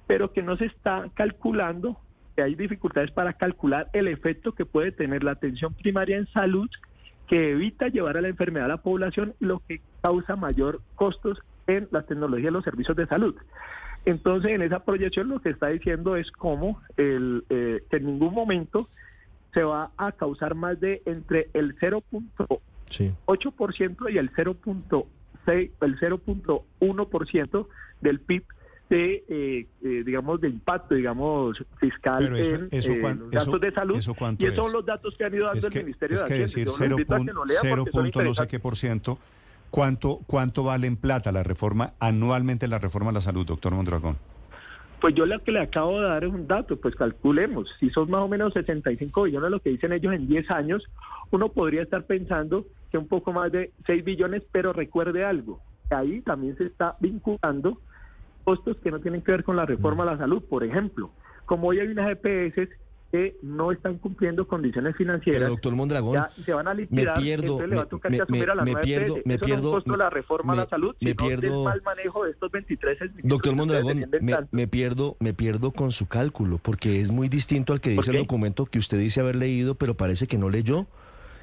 pero que no se está calculando, que hay dificultades para calcular el efecto que puede tener la atención primaria en salud, que evita llevar a la enfermedad a la población, lo que causa mayor costos en la tecnología y los servicios de salud. Entonces, en esa proyección lo que está diciendo es cómo el, eh, que en ningún momento se va a causar más de entre el 0.8% Sí. y el 0.6, el 0.1% del PIB de, eh, eh, digamos, de impacto, digamos, fiscal eso- en eso eh, los eso- de salud. ¿eso cuánto y esos son los datos que han ido dando Es el Ministerio es de que Hacienda. decir Yo los 0 invito a que punto, lo lean 0 porque son punto no sé qué por ciento, ¿cuánto, ¿cuánto vale en plata la reforma, anualmente la reforma a la salud, doctor Mondragón? Pues yo lo que le acabo de dar es un dato, pues calculemos, si son más o menos 65 billones lo que dicen ellos en 10 años, uno podría estar pensando que un poco más de 6 billones, pero recuerde algo, ahí también se está vinculando costos que no tienen que ver con la reforma a la salud, por ejemplo, como hoy hay unas EPS que no están cumpliendo condiciones financieras, Pero doctor Mondragón, ya se van a me liquidar, pierdo, entonces le va a me- tocar me- que asumir a la me pierdo, me Eso no es pierdo, costo de la reforma a me- la salud, me sino del pierdo- mal manejo de estos 23 ministros Doctor Mondragón, me, me pierdo, me pierdo con su cálculo, porque es muy distinto al que ¿Por dice el documento que usted dice haber leído, pero parece que no leyó.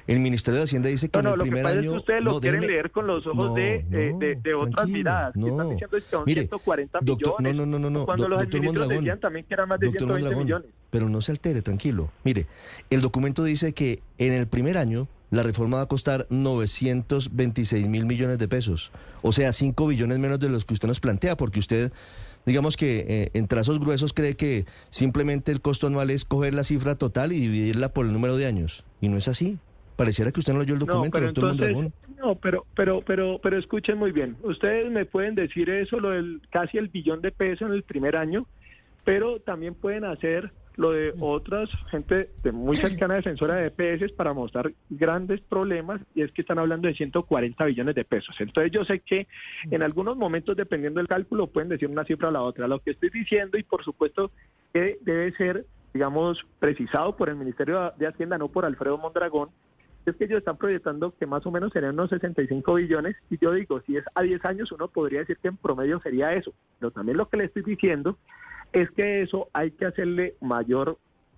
El Ministerio de Hacienda dice que No, no, en el lo que primer pasa año... es que ustedes lo no, quieren déjeme- leer con los ojos No, de, no, eh, de, de otras miradas, que están no. diciendo que son Mire, 140 doctor- millones. no, no, no, no, Cuando do- los doctor ministros decían también que eran más de Doctor 120 Mondragón, millones. pero no se altere, tranquilo. Mire, el documento dice que en el primer año la reforma va a costar 926 mil millones de pesos, o sea, 5 billones menos de los que usted nos plantea, porque usted, digamos que eh, en trazos gruesos cree que simplemente el costo anual es coger la cifra total y dividirla por el número de años, y no es así. Pareciera que usted no leyó el No, documento, pero doctor entonces, Mondragón. no, pero, pero, pero, pero escuchen muy bien. Ustedes me pueden decir eso, lo del casi el billón de pesos en el primer año, pero también pueden hacer lo de otras gente de muy cercana defensora de EPS para mostrar grandes problemas y es que están hablando de 140 billones de pesos. Entonces yo sé que en algunos momentos, dependiendo del cálculo, pueden decir una cifra o la otra. Lo que estoy diciendo y por supuesto que debe ser, digamos, precisado por el Ministerio de Hacienda, no por Alfredo Mondragón, es que ellos están proyectando que más o menos serían unos 65 billones y yo digo, si es a 10 años uno podría decir que en promedio sería eso, pero también lo que le estoy diciendo es que eso hay que hacerle mayor,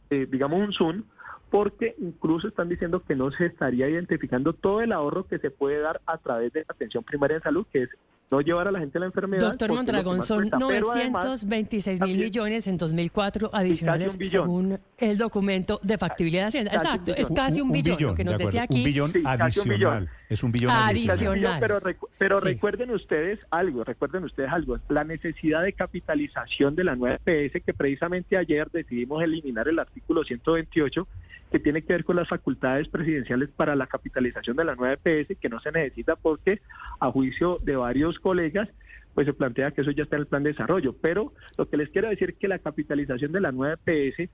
eh, digamos, un zoom, porque incluso están diciendo que no se estaría identificando todo el ahorro que se puede dar a través de la atención primaria de salud, que es no llevar a la gente a la enfermedad. Doctor Mondragón, son 926 mil millones en 2004 adicionales según el documento de factibilidad de Hacienda. Exacto, es casi un, billón, lo que nos decía aquí. Un billón adicional, es un billón adicional. Pero, pero recuerden ustedes algo, recuerden ustedes algo, la necesidad de capitalización de la nueva EPS que precisamente ayer decidimos eliminar el artículo 128 que tiene que ver con las facultades presidenciales para la capitalización de la nueva EPS, que no se necesita porque a juicio de varios colegas, pues se plantea que eso ya está en el plan de desarrollo. Pero lo que les quiero decir es que la capitalización de la nueva EPS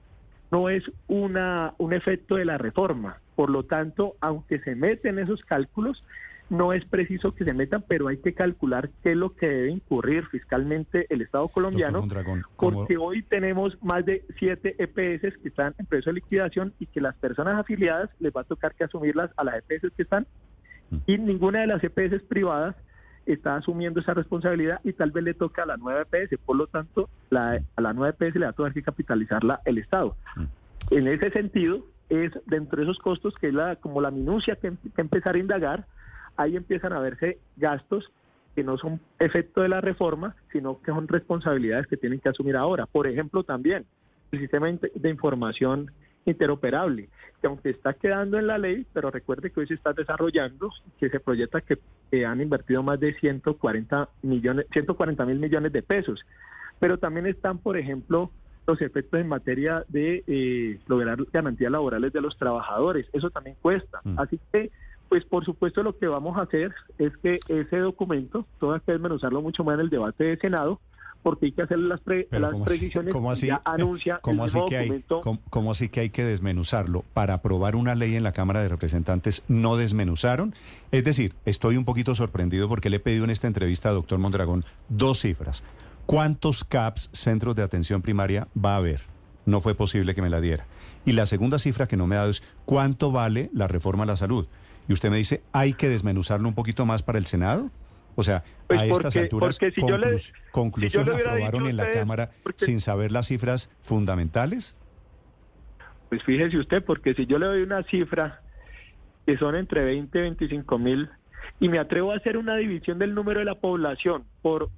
no es una, un efecto de la reforma. Por lo tanto, aunque se meten esos cálculos, no es preciso que se metan, pero hay que calcular qué es lo que debe incurrir fiscalmente el Estado colombiano, porque hoy tenemos más de siete EPS que están en proceso de liquidación y que las personas afiliadas les va a tocar que asumirlas a las EPS que están mm. y ninguna de las EPS privadas está asumiendo esa responsabilidad y tal vez le toca a la nueva EPS, por lo tanto la, a la nueva EPS le va a tener que capitalizarla el Estado. Mm. En ese sentido, es dentro de esos costos que es la, como la minucia que, que empezar a indagar, ahí empiezan a verse gastos que no son efecto de la reforma, sino que son responsabilidades que tienen que asumir ahora. Por ejemplo, también el sistema de información interoperable, que aunque está quedando en la ley, pero recuerde que hoy se está desarrollando, que se proyecta que, han invertido más de 140 millones, 140 mil millones de pesos. Pero también están, por ejemplo, los efectos en materia de eh, lograr garantías laborales de los trabajadores. Eso también cuesta. Mm. Así que pues por supuesto lo que vamos a hacer es que ese documento, todo hay que desmenuzarlo mucho más en el debate de Senado, porque hay que hacer las, las precisiones ¿cómo así, ya anuncia ¿cómo así que hay, ¿cómo, así que hay que desmenuzarlo? Para aprobar una ley en la Cámara de Representantes, ¿no desmenuzaron? Es decir, estoy un poquito sorprendido porque le he pedido en esta entrevista a doctor Mondragón dos cifras. ¿Cuántos CAPS, centros de atención primaria, va a haber? No fue posible que me la diera. Y la segunda cifra que no me ha dado es ¿cuánto vale la reforma a la salud? Y usted me dice, ¿hay que desmenuzarlo un poquito más para el Senado? O sea, pues a estas alturas, si conclusión aprobaron en la Cámara sin saber las cifras fundamentales. Pues fíjese usted, porque si yo le doy una cifra que son entre 20 y 25 mil, y me atrevo a hacer una división del número de la población por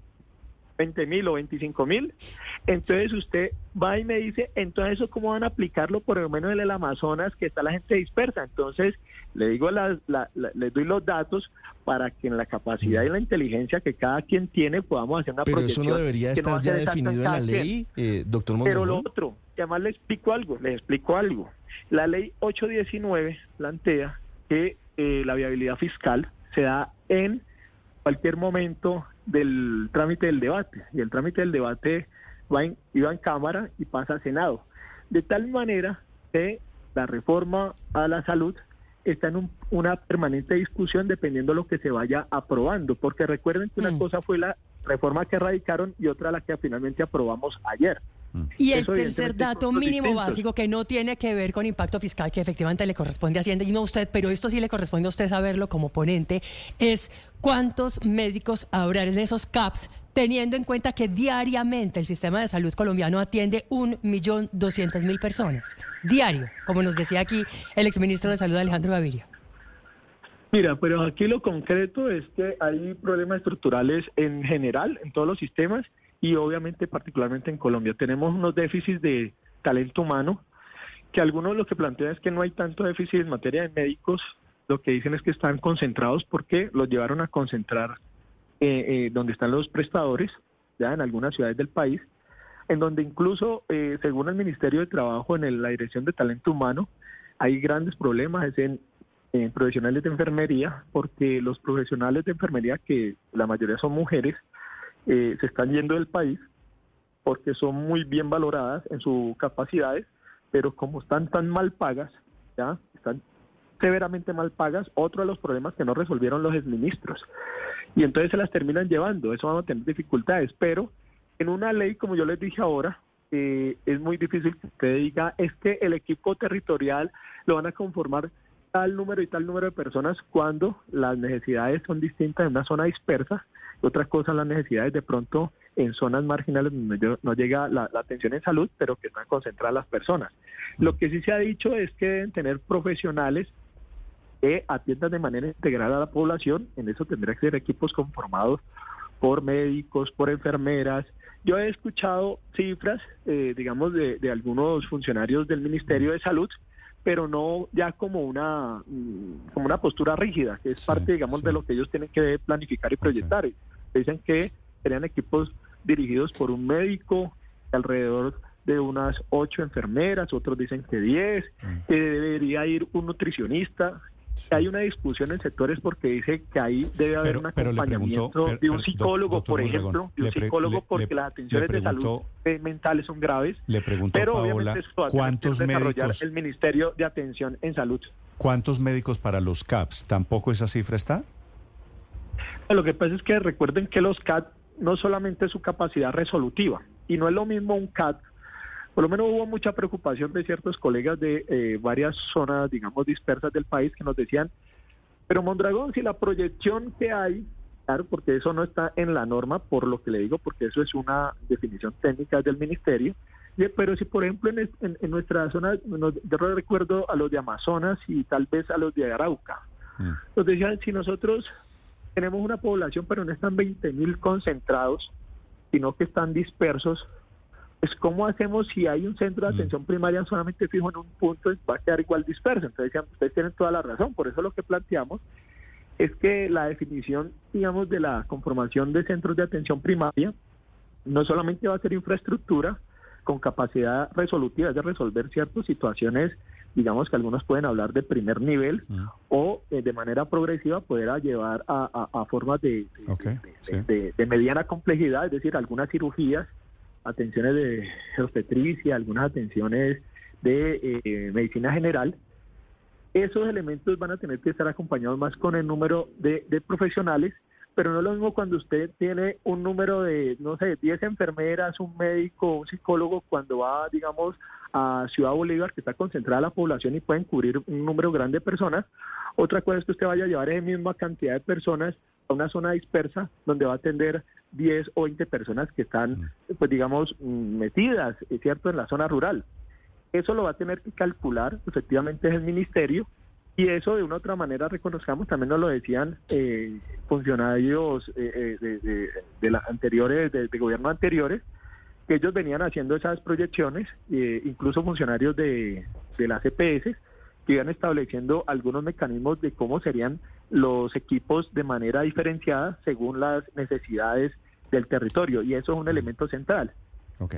20 mil o 25 mil, entonces usted va y me dice, entonces eso cómo van a aplicarlo por lo menos en el Amazonas, que está la gente dispersa. Entonces, le digo, la, les doy los datos para que en la capacidad y la inteligencia que cada quien tiene podamos hacer una Pero eso no debería estar ya definido en la ley, eh, doctor Pero lo otro, además le explico algo, le explico algo. La ley 819 plantea que eh, la viabilidad fiscal se da en cualquier momento del trámite del debate. Y el trámite del debate va en, iba en Cámara y pasa a Senado. De tal manera que la reforma a la salud está en una permanente discusión dependiendo de lo que se vaya aprobando, porque recuerden que una mm. cosa fue la reforma que radicaron y otra la que finalmente aprobamos ayer. Mm. Y el tercer dato mínimo básico que no tiene que ver con impacto fiscal, que efectivamente le corresponde a Hacienda y no a usted, pero esto sí le corresponde a usted saberlo como ponente, es cuántos médicos habrá en esos CAPS, teniendo en cuenta que diariamente el sistema de salud colombiano atiende un millón doscientas mil personas. Diario, como nos decía aquí el exministro de Salud Alejandro Gaviria. Mira, pero aquí lo concreto es que hay problemas estructurales en general en todos los sistemas y obviamente particularmente en Colombia. Tenemos unos déficits de talento humano que algunos lo que plantean es que no hay tanto déficit en materia de médicos, lo que dicen es que están concentrados porque los llevaron a concentrar eh, eh, donde están los prestadores, ya en algunas ciudades del país, en donde incluso, eh, según el Ministerio de Trabajo, en la Dirección de Talento Humano, hay grandes problemas en, en profesionales de enfermería, porque los profesionales de enfermería, que la mayoría son mujeres, se están yendo del país porque son muy bien valoradas en sus capacidades, pero como están tan mal pagas, ya están severamente mal pagas, otro de los problemas que no resolvieron los exministros. Y entonces se las terminan llevando, eso vamos a tener dificultades, pero en una ley, como yo les dije ahora, eh, es muy difícil que usted diga, es que el equipo territorial lo van a conformar tal número y tal número de personas cuando las necesidades son distintas en una zona dispersa, otras cosas las necesidades de pronto en zonas marginales donde no llega la, atención en salud, pero que están concentradas las personas. Lo que sí se ha dicho es que deben tener profesionales que atiendan de manera integral a la población, en eso tendría que ser equipos conformados por médicos, por enfermeras. Yo he escuchado cifras, eh, digamos, de algunos funcionarios del Ministerio de Salud, pero no ya como una mm, como una postura rígida, que es parte, digamos, de lo que ellos tienen que planificar y proyectar. Okay. Dicen que serían equipos dirigidos por un médico, alrededor de unas ocho enfermeras, otros dicen que diez, que debería ir un nutricionista. Hay una discusión en sectores porque dice que ahí debe haber pero, un acompañamiento preguntó, de un psicólogo, doctor por ejemplo, de un pre- psicólogo porque le- las atenciones de salud eh, mentales son graves. Le preguntó Pero Paola, obviamente que ¿cuántos médicos, el Ministerio de Atención en Salud. ¿cuántos médicos para los CAPS? ¿Tampoco esa cifra está? Lo que pasa es que recuerden que los CAT no solamente es su capacidad resolutiva, y no es lo mismo un CAT, por lo menos hubo mucha preocupación de ciertos colegas de eh, varias zonas, digamos, dispersas del país que nos decían, pero Mondragón, si la proyección que hay, claro, porque eso no está en la norma, por lo que le digo, porque eso es una definición técnica del ministerio, pero si por ejemplo en, en- en nuestra zona, yo recuerdo a los de Amazonas y tal vez a los de Arauca, Mm. nos decían, si nosotros tenemos una población, pero no están 20 mil concentrados, sino que están dispersos, pues ¿cómo hacemos si hay un centro de Mm. atención primaria solamente fijo en un punto, va a quedar igual disperso? Entonces, decían, ustedes tienen toda la razón, por eso lo que planteamos es que la definición, digamos, de la conformación de centros de atención primaria no solamente va a ser infraestructura con capacidad resolutiva, es de resolver ciertas situaciones, digamos que algunos pueden hablar de primer nivel, Mm. o eh, de manera progresiva poder a llevar a, a- a formas de, de- Ok, de- sí. de- de mediana complejidad, es decir, algunas cirugías, atenciones de obstetricia, algunas atenciones de eh, medicina general. Esos elementos van a tener que estar acompañados más con el número de, profesionales, pero no es lo mismo cuando usted tiene un número de, no sé, 10 enfermeras, un médico, un psicólogo, cuando va, digamos, a Ciudad Bolívar, que está concentrada la población y pueden cubrir un número grande de personas. Otra cosa es que usted vaya a llevar esa misma cantidad de personas a una zona dispersa donde va a atender 10 o 20 personas que están, pues digamos, mm, metidas, es cierto, en la zona rural. Eso lo va a tener que calcular, efectivamente es el ministerio, y eso de una u otra manera reconozcamos, también nos lo decían eh, funcionarios eh, eh, de, de, de las anteriores, de, de gobierno anteriores, que ellos venían haciendo esas proyecciones, eh, incluso funcionarios de, de las EPS, que iban estableciendo algunos mecanismos de cómo serían los equipos de manera diferenciada según las necesidades del territorio. Y eso es un elemento central.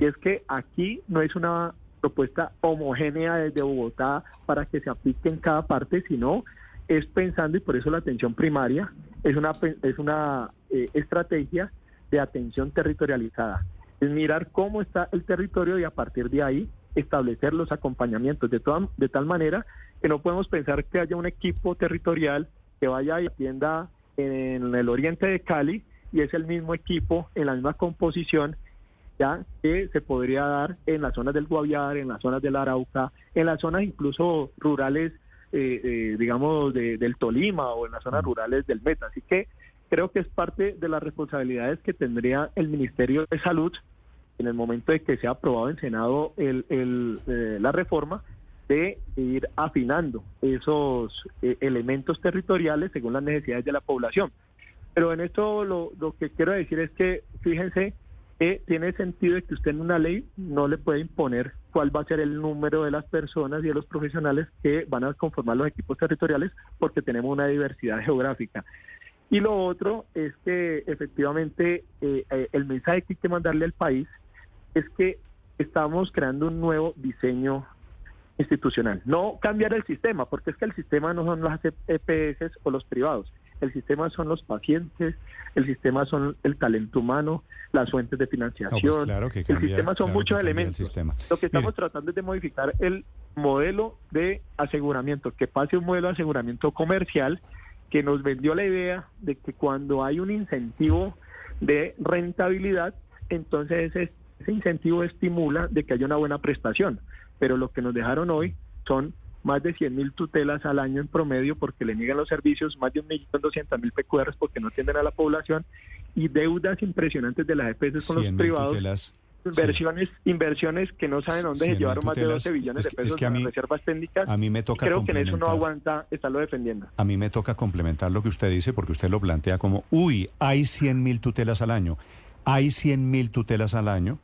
Y es que aquí no es una propuesta homogénea desde Bogotá para que se aplique en cada parte, sino es pensando, y por eso la atención primaria es una, es una eh, estrategia de atención territorializada. Es mirar cómo está el territorio y a partir de ahí establecer los acompañamientos de, toda- de tal manera que no podemos pensar que haya un equipo territorial que vaya y atienda en el oriente de Cali y es el mismo equipo en la misma composición ya que se podría dar en las zonas del Guaviare, en las zonas del Arauca, en las zonas incluso rurales, eh, eh, digamos, de- del Tolima o en las zonas rurales del Meta. Así que creo que es parte de las responsabilidades que tendría el Ministerio de Salud en el momento de que sea aprobado en Senado el, el, eh, la reforma de ir afinando esos eh, elementos territoriales según las necesidades de la población. Pero en esto lo, lo que quiero decir es que, fíjense, que tiene sentido que usted en una ley no le puede imponer cuál va a ser el número de las personas y de los profesionales que van a conformar los equipos territoriales porque tenemos una diversidad geográfica. Y lo otro es que efectivamente eh, eh, el mensaje que hay que mandarle al país es que estamos creando un nuevo diseño institucional. No cambiar el sistema, porque es que el sistema no son las EPS o los privados. El sistema son los pacientes, el sistema son el talento humano, las fuentes de financiación. No, pues claro que el cambia- sistema son claro muchos el elementos. sistema. Lo que estamos Mire. tratando es de modificar el modelo de aseguramiento, que pase un modelo de aseguramiento comercial que nos vendió la idea de que cuando hay un incentivo de rentabilidad, entonces ese ese incentivo estimula de que haya una buena prestación. Pero lo que nos dejaron hoy son más de 100 mil tutelas al año en promedio porque le niegan los servicios, más de 1.200.000 PQRs porque no atienden a la población y deudas impresionantes de las EPS con los privados. Inversiones, inversiones que no saben dónde se llevaron más de 12 billones de pesos de reservas técnicas. A mí me toca creo que en eso no aguanta estarlo defendiendo. A mí me toca complementar lo que usted dice porque usted lo plantea como, uy, hay 100 mil tutelas al año. Hay 100 mil tutelas al año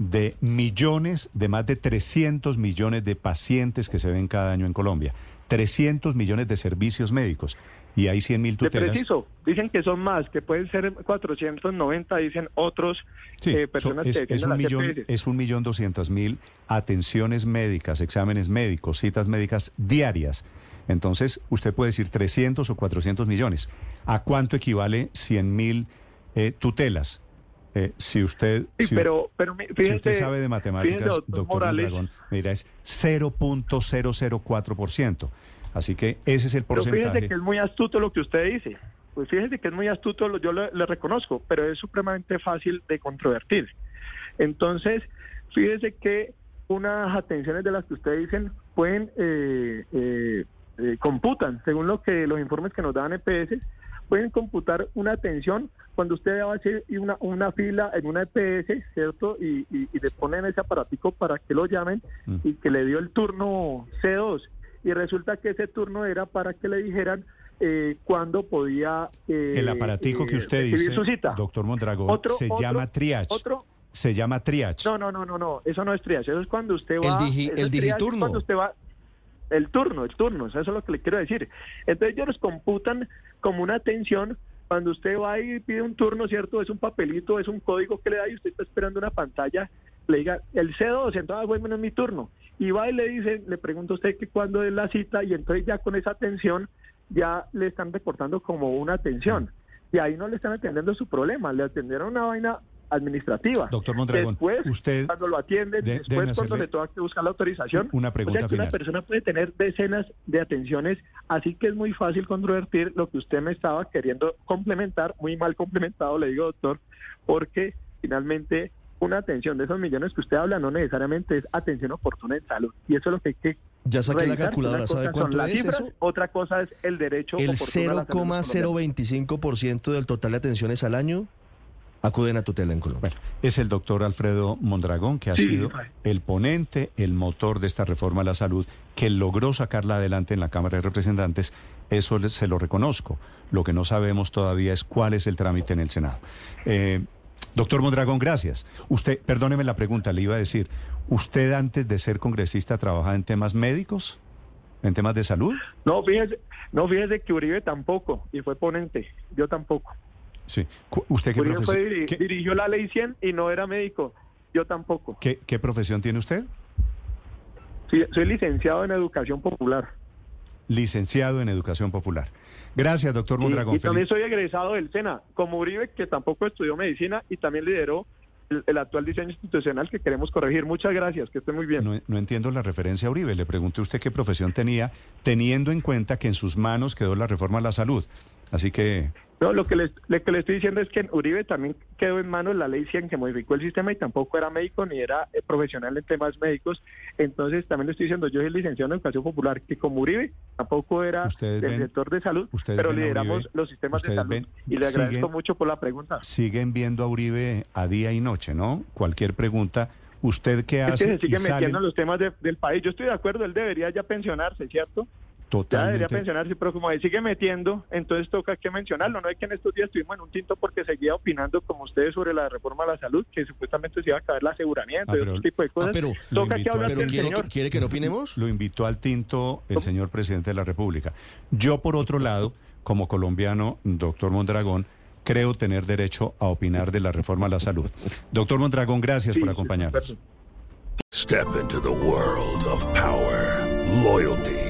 de millones, de más de 300 millones de pacientes que se ven cada año en Colombia, 300 millones de servicios médicos y hay 100 mil tutelas. De preciso, dicen que son más, que pueden ser 490, dicen otros eh, personas es, que es un millón, es un millón doscientos mil atenciones médicas, exámenes médicos, citas médicas diarias. Entonces, usted puede decir 300 o 400 millones. ¿A cuánto equivale 100 mil eh, tutelas? Eh, si usted, si, pero, pero si usted sabe de matemáticas, doctor, Mondragón, mira, es 0.004%. Así que ese es el porcentaje. Pero fíjese que es muy astuto lo que usted dice. Pues fíjese que es muy astuto, yo le, reconozco, pero es supremamente fácil de controvertir. Entonces, fíjese que unas atenciones de las que usted dicen pueden, eh, eh, computan, según lo que los informes que nos dan EPS, pueden computar una atención cuando usted va a hacer una, una fila en una EPS, ¿cierto? Y, y, le ponen ese aparatico para que lo llamen mm. y que le dio el turno C2. Y resulta que ese turno era para que le dijeran eh, cuándo podía... Eh, el aparatico que eh, usted dice, doctor Mondragón, se llama triage. Otro, se llama triage. No, no, no, no, no, eso no es triage, eso es cuando usted va... El, el digiturno. Cuando usted va, el turno, el turno, eso es lo que le quiero decir. Entonces ellos los computan como una atención cuando usted va y pide un turno, ¿cierto? Es un papelito, es un código que le da y usted está esperando una pantalla, le diga el C2, entonces bueno, es mi turno. Y va y le dice, le pregunta usted que cuándo es la cita y entonces ya con esa atención ya le están reportando como una atención. Y ahí no le están atendiendo su problema, le atendieron una vaina administrativa. Doctor Mondragón, después, usted cuando lo atiende, después cuando le toca que buscar la autorización, una pregunta o sea una persona puede tener decenas de atenciones, así que es muy fácil controvertir lo que usted me estaba queriendo complementar, muy mal complementado, le digo, doctor, porque finalmente una atención de esos millones que usted habla no necesariamente es atención oportuna en salud. Y eso es lo que hay que ya saqué la calculadora, ¿sabe cuánto es eso? Otra cosa es el derecho El 0,025% del total de atenciones al año acuden a tutela en Colombia. es el doctor Alfredo Mondragón, que ha sido el ponente, el motor de esta reforma a la salud, que logró sacarla adelante en la Cámara de Representantes. Eso se lo reconozco. Lo que no sabemos todavía es cuál es el trámite en el Senado. Eh, doctor Mondragón, gracias. Usted, perdóneme la pregunta, le iba a decir, ¿usted antes de ser congresista trabajaba en temas médicos? ¿En temas de salud? No, fíjese, no, fíjese que Uribe tampoco, y fue ponente, yo tampoco. Sí. ¿Usted qué profesión? Dirigió la ley 100 y no era médico. Yo tampoco. ¿Qué, profesión tiene usted? Sí, soy licenciado en educación popular. Licenciado en educación popular. Gracias, doctor Mondragón. Y, también soy egresado del SENA, como Uribe, que tampoco estudió medicina y también lideró el, actual diseño institucional que queremos corregir. Muchas gracias, que esté muy bien. No, no, entiendo la referencia a Uribe. Le pregunté a usted qué profesión tenía, teniendo en cuenta que en sus manos quedó la reforma a la salud. Así que... No, lo que, le, que le estoy diciendo es que Uribe también quedó en manos la ley 100 que modificó el sistema y tampoco era médico ni era eh, profesional en temas médicos. Entonces también le estoy diciendo, yo soy licenciado en educación popular, que como Uribe tampoco era del sector de salud, pero lideramos los sistemas de salud. y le agradezco mucho por la pregunta. Siguen viendo a Uribe a día y noche, ¿no? Cualquier pregunta. ¿Usted qué hace? que se sigue metiendo en los temas del país. Yo estoy de acuerdo, él debería ya pensionarse, ¿cierto? Ya debería pensionarse, pero como ahí sigue metiendo, entonces toca que mencionarlo. No hay que en estos días estuvimos en un tinto porque seguía opinando como ustedes sobre la reforma a la salud, que supuestamente se iba a acabar el aseguramiento y otro tipo de cosas. pero toca que hablar del señor. ¿Quiere que no opinemos? Lo invitó al tinto el señor presidente de la República. Yo, por otro lado, como colombiano, doctor Mondragón, creo tener derecho a opinar de la reforma a la salud. Doctor Mondragón, gracias por acompañarnos. Step into the world of power, loyalty.